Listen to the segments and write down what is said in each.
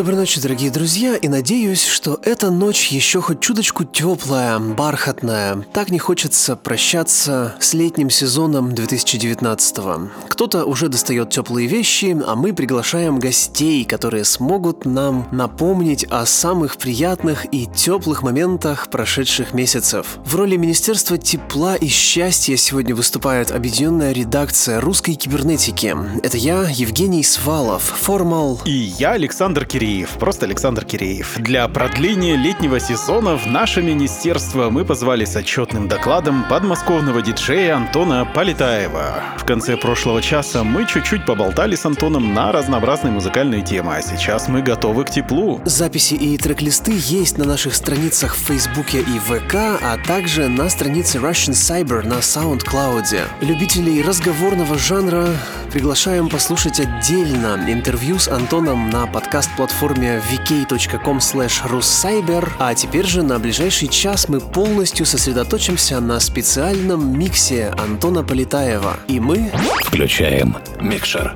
Доброй ночи, дорогие друзья, и надеюсь, что эта ночь еще хоть чуточку теплая, бархатная. Так не хочется прощаться с летним сезоном 2019-го. Кто-то уже достает теплые вещи, а мы приглашаем гостей, которые смогут нам напомнить о самых приятных и теплых моментах прошедших месяцев. В роли Министерства тепла и счастья сегодня выступает объединенная редакция русской кибернетики. Это я, Евгений Свалов, формал... И я, Александр Киреев. Киреев, просто Александр Киреев. Для продления летнего сезона в наше министерство мы позвали с отчетным докладом подмосковного диджея Антона Полетаева. В конце прошлого часа мы чуть-чуть поболтали с Антоном на разнообразные музыкальные темы, а сейчас мы готовы к теплу. Записи и трек-листы есть на наших страницах в Фейсбуке и ВК, а также на странице Russian Cyber на SoundCloud. Любителей разговорного жанра приглашаем послушать отдельно интервью с Антоном на подкаст-платформе платформе vk.com russcyber, а теперь же на ближайший час мы полностью сосредоточимся на специальном миксе Антона Полетаева. И мы... Включаем микшер.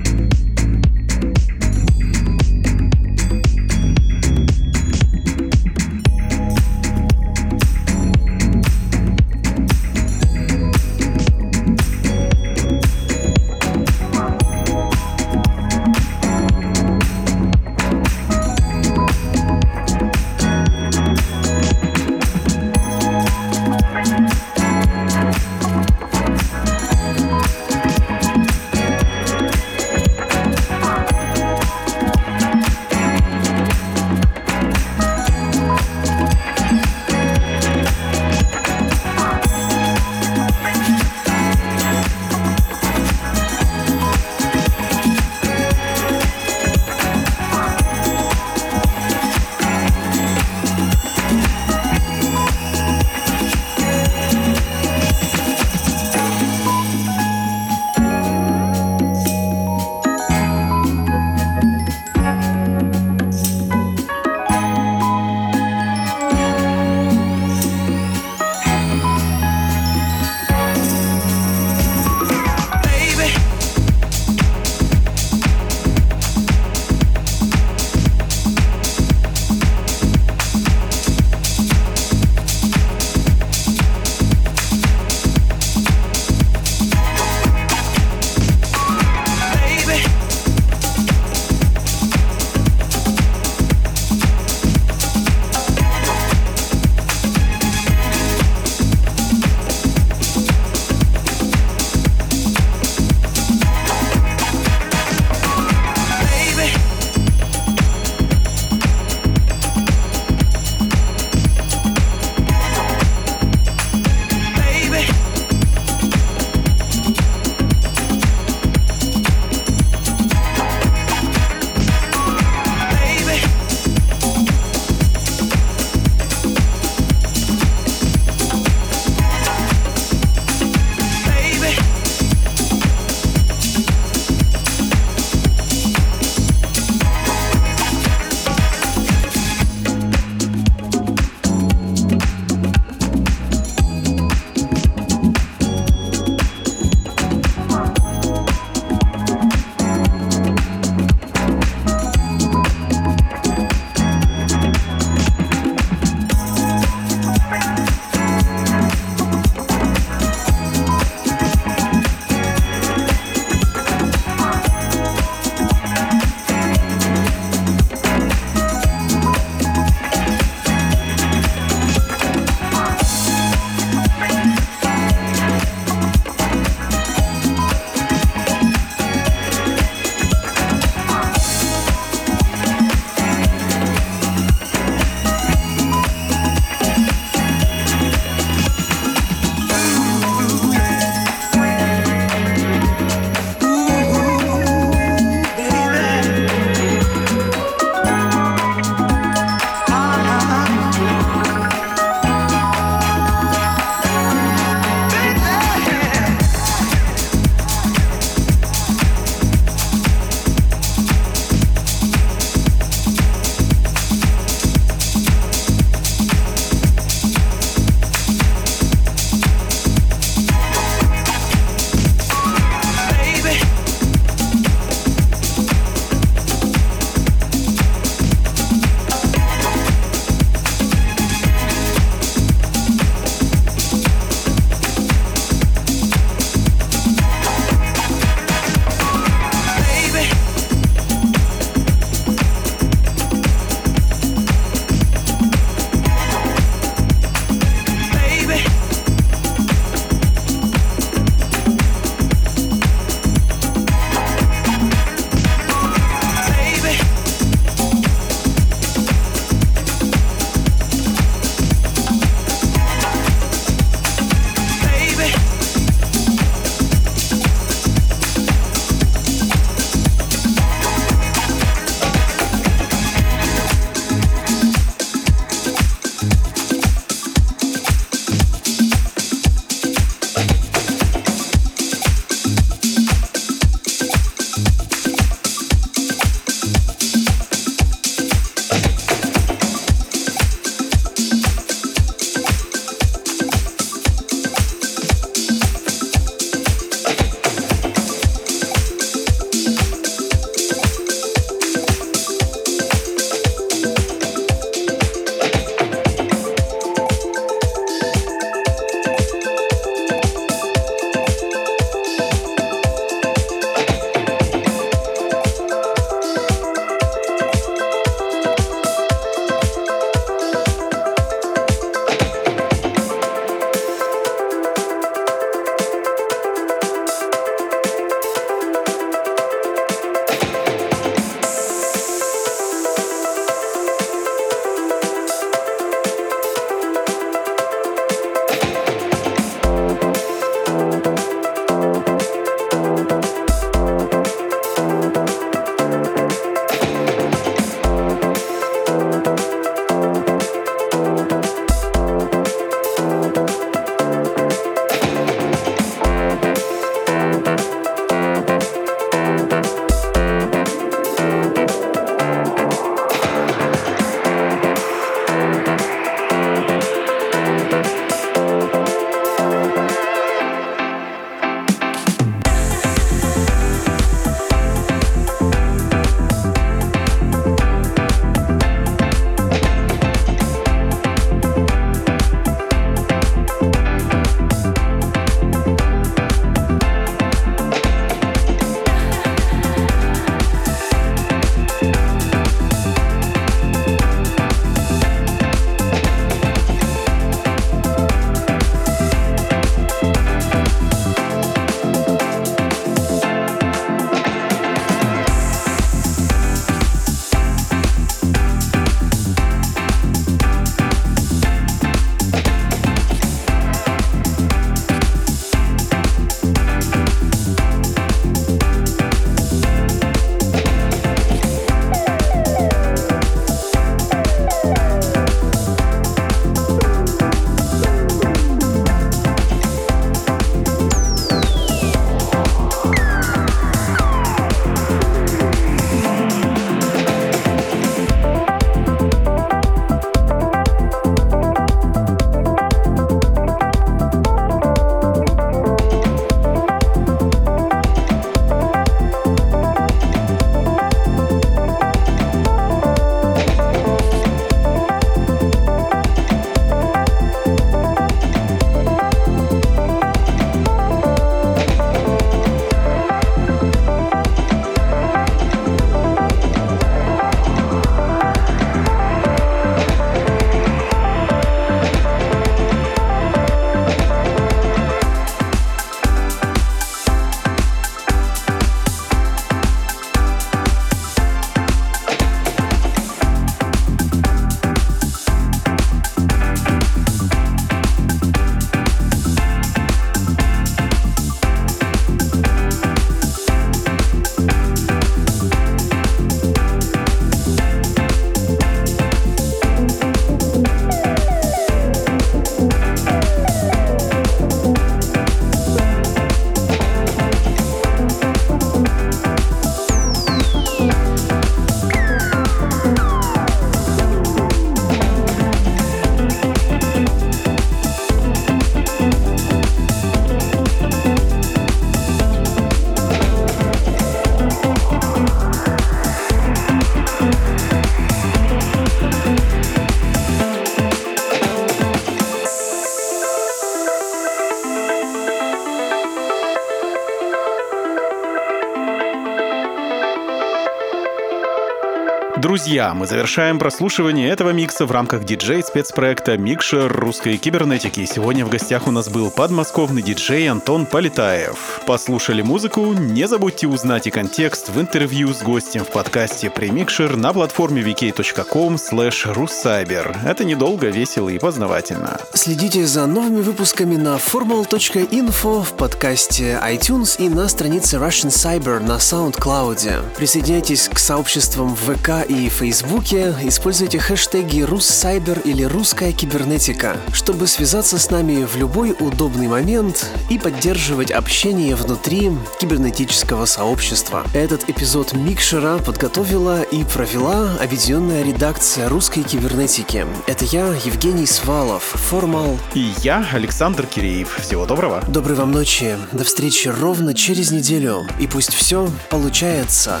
Друзья, мы завершаем прослушивание этого микса в рамках диджей-спецпроекта «Микшер русской кибернетики». Сегодня в гостях у нас был подмосковный диджей Антон Полетаев. Послушали музыку? Не забудьте узнать и контекст в интервью с гостем в подкасте «Премикшер» на платформе vk.com slash russcyber. Это недолго, весело и познавательно. Следите за новыми выпусками на formal.info в подкасте iTunes и на странице Russian Cyber на SoundCloud. Присоединяйтесь к сообществам в ВК и Фейсбуке, используйте хэштеги «Руссайбер» или «Русская кибернетика», чтобы связаться с нами в любой удобный момент и поддерживать общение внутри кибернетического сообщества. Этот эпизод Микшера подготовила и провела объединенная редакция русской кибернетики. Это я, Евгений Свалов, Формал. И я, Александр Киреев. Всего доброго. Доброй вам ночи. До встречи ровно через неделю. И пусть все получается.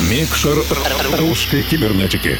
Микшер русской кибернетики.